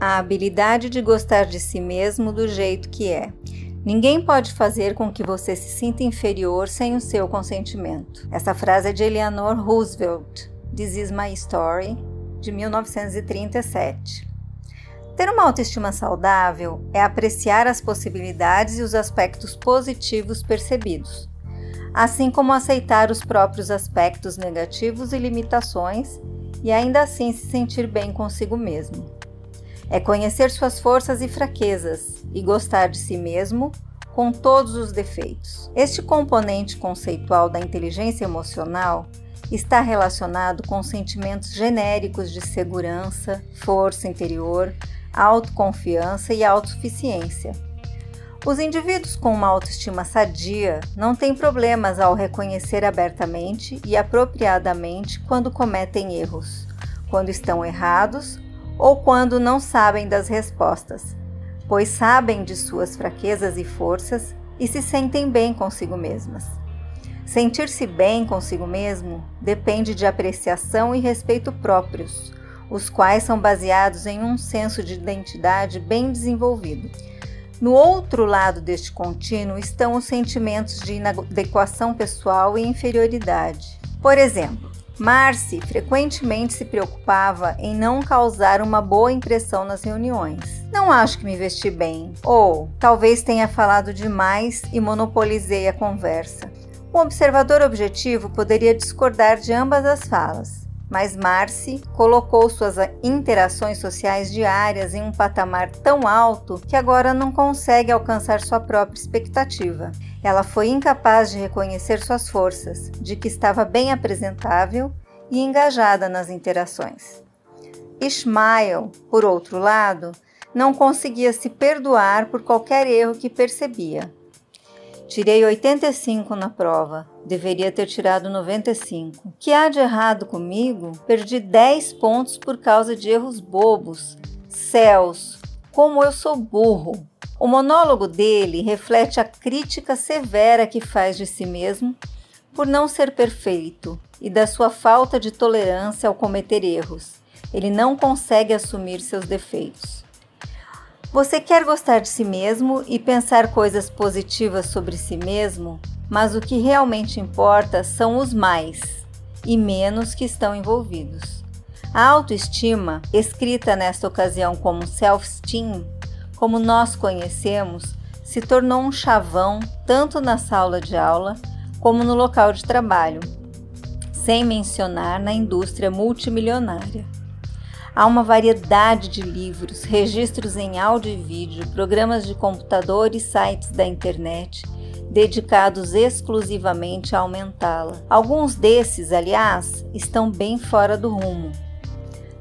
A habilidade de gostar de si mesmo do jeito que é. Ninguém pode fazer com que você se sinta inferior sem o seu consentimento. Essa frase é de Eleanor Roosevelt, This Is My Story, de 1937. Ter uma autoestima saudável é apreciar as possibilidades e os aspectos positivos percebidos, assim como aceitar os próprios aspectos negativos e limitações e ainda assim se sentir bem consigo mesmo. É conhecer suas forças e fraquezas e gostar de si mesmo com todos os defeitos. Este componente conceitual da inteligência emocional está relacionado com sentimentos genéricos de segurança, força interior, autoconfiança e autossuficiência. Os indivíduos com uma autoestima sadia não têm problemas ao reconhecer abertamente e apropriadamente quando cometem erros, quando estão errados ou quando não sabem das respostas, pois sabem de suas fraquezas e forças e se sentem bem consigo mesmas. Sentir-se bem consigo mesmo depende de apreciação e respeito próprios os quais são baseados em um senso de identidade bem desenvolvido. No outro lado deste contínuo estão os sentimentos de inadequação pessoal e inferioridade. Por exemplo, Marcy frequentemente se preocupava em não causar uma boa impressão nas reuniões. Não acho que me vesti bem, ou talvez tenha falado demais e monopolizei a conversa. Um observador objetivo poderia discordar de ambas as falas, mas Marcy colocou suas interações sociais diárias em um patamar tão alto que agora não consegue alcançar sua própria expectativa. Ela foi incapaz de reconhecer suas forças, de que estava bem apresentável e engajada nas interações. Ishmael, por outro lado, não conseguia se perdoar por qualquer erro que percebia. Tirei 85 na prova, deveria ter tirado 95. O que há de errado comigo? Perdi 10 pontos por causa de erros bobos. Céus, como eu sou burro! O monólogo dele reflete a crítica severa que faz de si mesmo por não ser perfeito e da sua falta de tolerância ao cometer erros. Ele não consegue assumir seus defeitos. Você quer gostar de si mesmo e pensar coisas positivas sobre si mesmo, mas o que realmente importa são os mais e menos que estão envolvidos. A autoestima, escrita nesta ocasião como self-esteem, como nós conhecemos, se tornou um chavão tanto na sala de aula como no local de trabalho, sem mencionar na indústria multimilionária. Há uma variedade de livros, registros em áudio e vídeo, programas de computador e sites da internet dedicados exclusivamente a aumentá-la. Alguns desses, aliás, estão bem fora do rumo.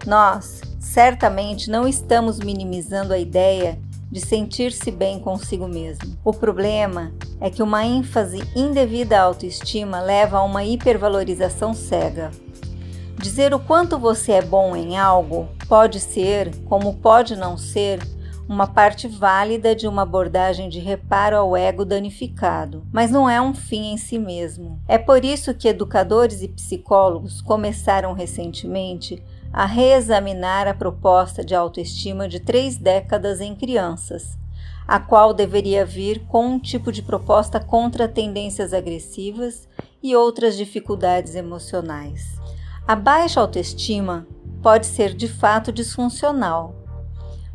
Nós, certamente, não estamos minimizando a ideia de sentir-se bem consigo mesmo. O problema é que uma ênfase indevida à autoestima leva a uma hipervalorização cega. Dizer o quanto você é bom em algo pode ser, como pode não ser, uma parte válida de uma abordagem de reparo ao ego danificado, mas não é um fim em si mesmo. É por isso que educadores e psicólogos começaram recentemente a reexaminar a proposta de autoestima de três décadas em crianças, a qual deveria vir com um tipo de proposta contra tendências agressivas e outras dificuldades emocionais. A baixa autoestima pode ser de fato disfuncional,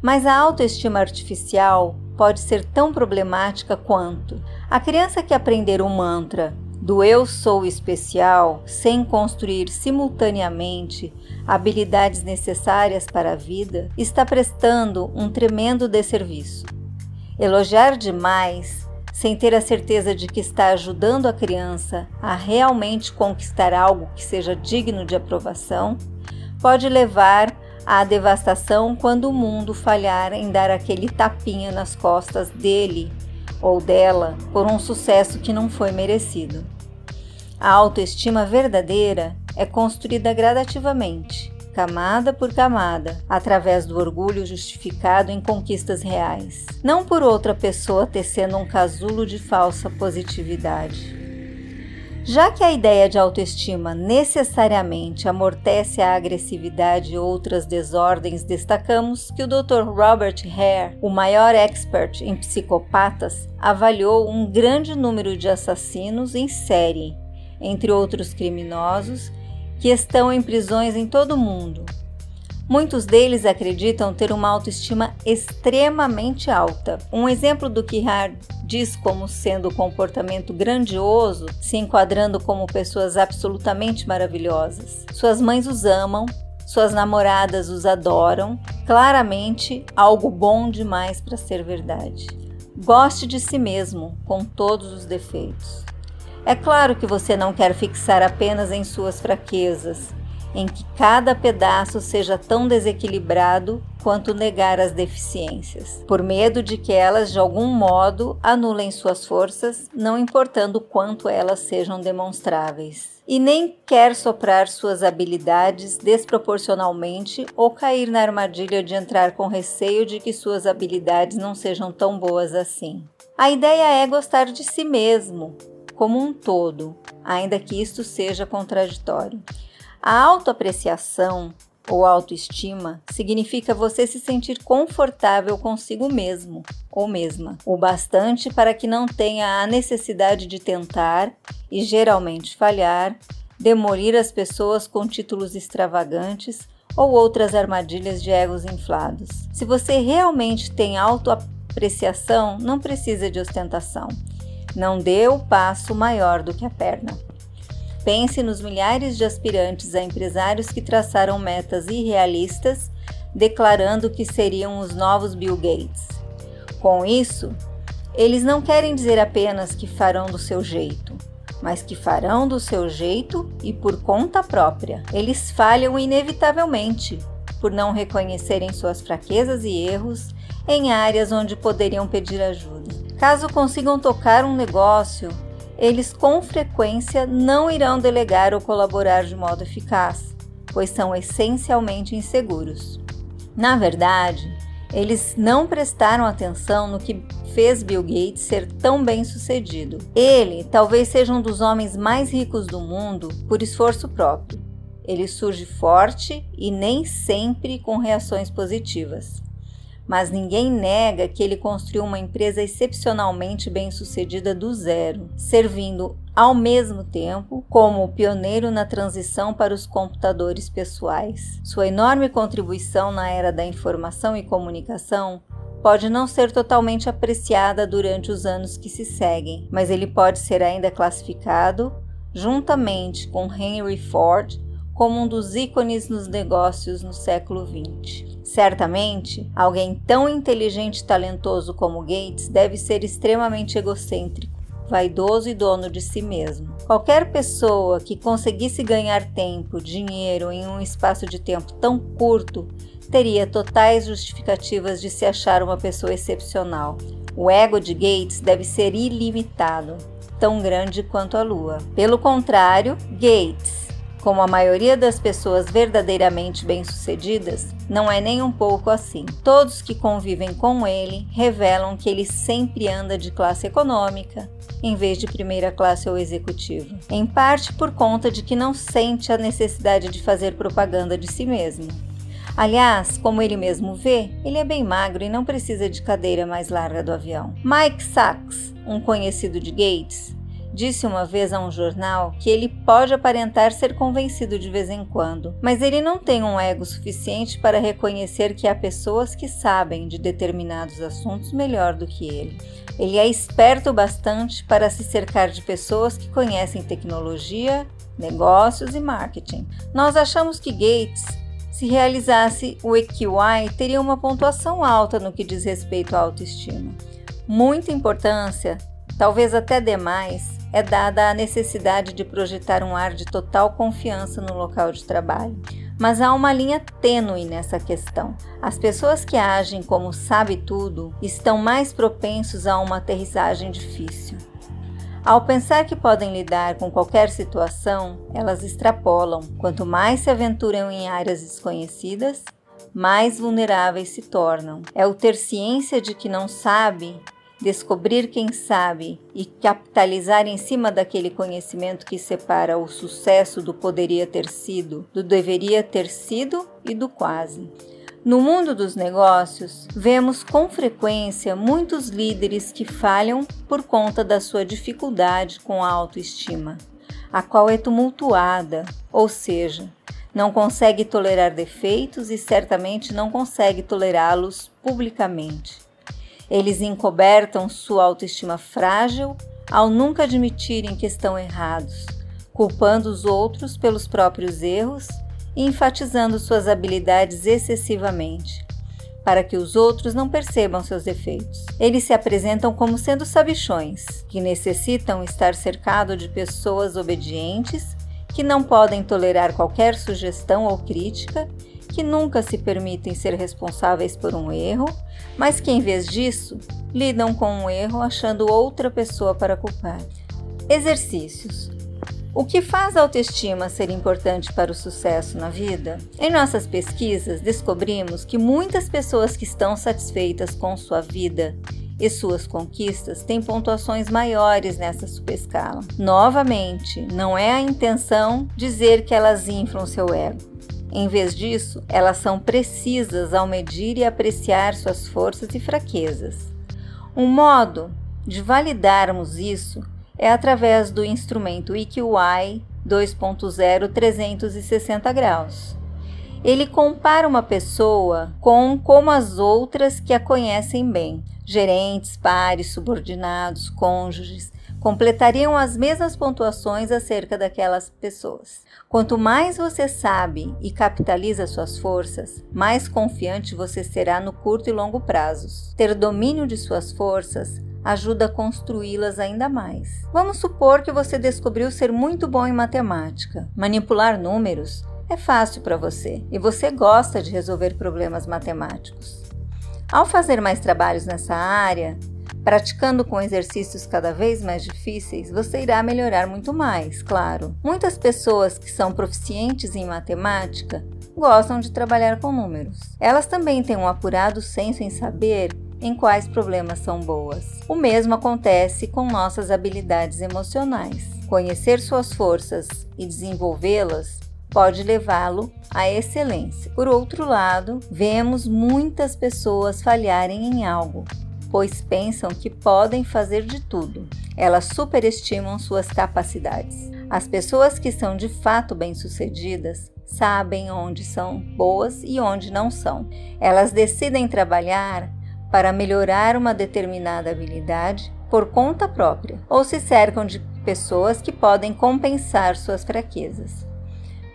mas a autoestima artificial pode ser tão problemática quanto a criança que aprender o mantra do eu sou especial sem construir simultaneamente habilidades necessárias para a vida está prestando um tremendo desserviço. Elogiar demais sem ter a certeza de que está ajudando a criança a realmente conquistar algo que seja digno de aprovação, pode levar à devastação quando o mundo falhar em dar aquele tapinha nas costas dele ou dela por um sucesso que não foi merecido. A autoestima verdadeira é construída gradativamente, camada por camada, através do orgulho justificado em conquistas reais, não por outra pessoa tecendo um casulo de falsa positividade. Já que a ideia de autoestima necessariamente amortece a agressividade e outras desordens, destacamos que o Dr. Robert Hare, o maior expert em psicopatas, avaliou um grande número de assassinos em série, entre outros criminosos, que estão em prisões em todo o mundo. Muitos deles acreditam ter uma autoestima extremamente alta. Um exemplo do que Hare diz como sendo comportamento grandioso, se enquadrando como pessoas absolutamente maravilhosas. Suas mães os amam, suas namoradas os adoram, claramente algo bom demais para ser verdade. Goste de si mesmo, com todos os defeitos. É claro que você não quer fixar apenas em suas fraquezas, em que cada pedaço seja tão desequilibrado quanto negar as deficiências, por medo de que elas de algum modo anulem suas forças, não importando quanto elas sejam demonstráveis. E nem quer soprar suas habilidades desproporcionalmente ou cair na armadilha de entrar com receio de que suas habilidades não sejam tão boas assim. A ideia é gostar de si mesmo, como um todo, ainda que isto seja contraditório. A autoapreciação ou autoestima significa você se sentir confortável consigo mesmo ou mesma, o bastante para que não tenha a necessidade de tentar e geralmente falhar, demolir as pessoas com títulos extravagantes ou outras armadilhas de egos inflados. Se você realmente tem autoapreciação, não precisa de ostentação. Não dê o passo maior do que a perna. Pense nos milhares de aspirantes a empresários que traçaram metas irrealistas, declarando que seriam os novos Bill Gates. Com isso, eles não querem dizer apenas que farão do seu jeito, mas que farão do seu jeito e por conta própria. Eles falham inevitavelmente por não reconhecerem suas fraquezas e erros em áreas onde poderiam pedir ajuda. Caso consigam tocar um negócio eles com frequência não irão delegar ou colaborar de modo eficaz, pois são essencialmente inseguros. Na verdade, eles não prestaram atenção no que fez Bill Gates ser tão bem sucedido. Ele talvez seja um dos homens mais ricos do mundo por esforço próprio. Ele surge forte e nem sempre com reações positivas mas ninguém nega que ele construiu uma empresa excepcionalmente bem-sucedida do zero, servindo ao mesmo tempo como pioneiro na transição para os computadores pessoais. Sua enorme contribuição na era da informação e comunicação pode não ser totalmente apreciada durante os anos que se seguem, mas ele pode ser ainda classificado, juntamente com Henry Ford, como um dos ícones nos negócios no século XX. Certamente, alguém tão inteligente e talentoso como Gates deve ser extremamente egocêntrico, vaidoso e dono de si mesmo. Qualquer pessoa que conseguisse ganhar tempo, dinheiro em um espaço de tempo tão curto teria totais justificativas de se achar uma pessoa excepcional. O ego de Gates deve ser ilimitado, tão grande quanto a lua. Pelo contrário, Gates como a maioria das pessoas verdadeiramente bem-sucedidas, não é nem um pouco assim. Todos que convivem com ele revelam que ele sempre anda de classe econômica, em vez de primeira classe ou executiva, em parte por conta de que não sente a necessidade de fazer propaganda de si mesmo. Aliás, como ele mesmo vê, ele é bem magro e não precisa de cadeira mais larga do avião. Mike Sachs, um conhecido de Gates, disse uma vez a um jornal que ele pode aparentar ser convencido de vez em quando, mas ele não tem um ego suficiente para reconhecer que há pessoas que sabem de determinados assuntos melhor do que ele. Ele é esperto bastante para se cercar de pessoas que conhecem tecnologia, negócios e marketing. Nós achamos que Gates se realizasse o EQI, teria uma pontuação alta no que diz respeito à autoestima. Muita importância, talvez até demais, é dada a necessidade de projetar um ar de total confiança no local de trabalho. Mas há uma linha tênue nessa questão. As pessoas que agem como sabe tudo estão mais propensos a uma aterrissagem difícil. Ao pensar que podem lidar com qualquer situação, elas extrapolam. Quanto mais se aventuram em áreas desconhecidas, mais vulneráveis se tornam. É o ter ciência de que não sabe descobrir quem sabe e capitalizar em cima daquele conhecimento que separa o sucesso do poderia ter sido, do deveria ter sido e do quase. No mundo dos negócios, vemos com frequência muitos líderes que falham por conta da sua dificuldade com a autoestima, a qual é tumultuada, ou seja, não consegue tolerar defeitos e certamente não consegue tolerá-los publicamente. Eles encobertam sua autoestima frágil ao nunca admitirem que estão errados, culpando os outros pelos próprios erros e enfatizando suas habilidades excessivamente, para que os outros não percebam seus defeitos. Eles se apresentam como sendo sabichões, que necessitam estar cercado de pessoas obedientes, que não podem tolerar qualquer sugestão ou crítica, que nunca se permitem ser responsáveis por um erro, mas que em vez disso lidam com um erro achando outra pessoa para culpar. Exercícios. O que faz a autoestima ser importante para o sucesso na vida? Em nossas pesquisas, descobrimos que muitas pessoas que estão satisfeitas com sua vida e suas conquistas têm pontuações maiores nessa subescala. Novamente, não é a intenção dizer que elas inflam seu ego. Em vez disso, elas são precisas ao medir e apreciar suas forças e fraquezas. Um modo de validarmos isso é através do instrumento EQI 2.0 360 graus. Ele compara uma pessoa com como as outras que a conhecem bem. Gerentes, pares, subordinados, cônjuges completariam as mesmas pontuações acerca daquelas pessoas. Quanto mais você sabe e capitaliza suas forças, mais confiante você será no curto e longo prazos. Ter domínio de suas forças ajuda a construí-las ainda mais. Vamos supor que você descobriu ser muito bom em matemática. Manipular números é fácil para você e você gosta de resolver problemas matemáticos. Ao fazer mais trabalhos nessa área, praticando com exercícios cada vez mais difíceis, você irá melhorar muito mais, claro. Muitas pessoas que são proficientes em matemática gostam de trabalhar com números. Elas também têm um apurado senso em saber em quais problemas são boas. O mesmo acontece com nossas habilidades emocionais. Conhecer suas forças e desenvolvê-las pode levá-lo à excelência. Por outro lado, vemos muitas pessoas falharem em algo, pois pensam que podem fazer de tudo. Elas superestimam suas capacidades. As pessoas que são de fato bem-sucedidas sabem onde são boas e onde não são. Elas decidem trabalhar para melhorar uma determinada habilidade por conta própria ou se cercam de pessoas que podem compensar suas fraquezas.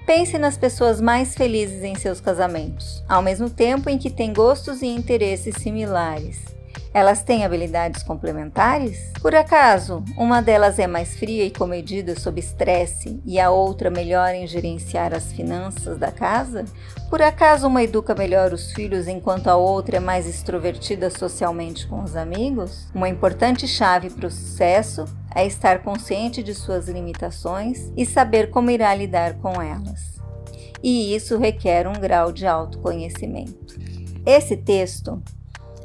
Pense nas pessoas mais felizes em seus casamentos, ao mesmo tempo em que têm gostos e interesses similares. Elas têm habilidades complementares? Por acaso, uma delas é mais fria e comedida sob estresse e a outra melhor em gerenciar as finanças da casa? Por acaso uma educa melhor os filhos enquanto a outra é mais extrovertida socialmente com os amigos? Uma importante chave para o sucesso é estar consciente de suas limitações e saber como irá lidar com elas. E isso requer um grau de autoconhecimento. Esse texto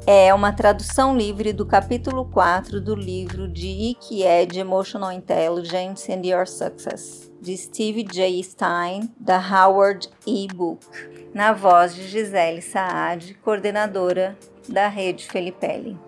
é uma tradução livre do capítulo 4 do livro de Ikied Emotional Intelligence and Your Success, de Steve J. Stein, da Howard e-book, na voz de Gisele Saad, coordenadora da rede Felipelli.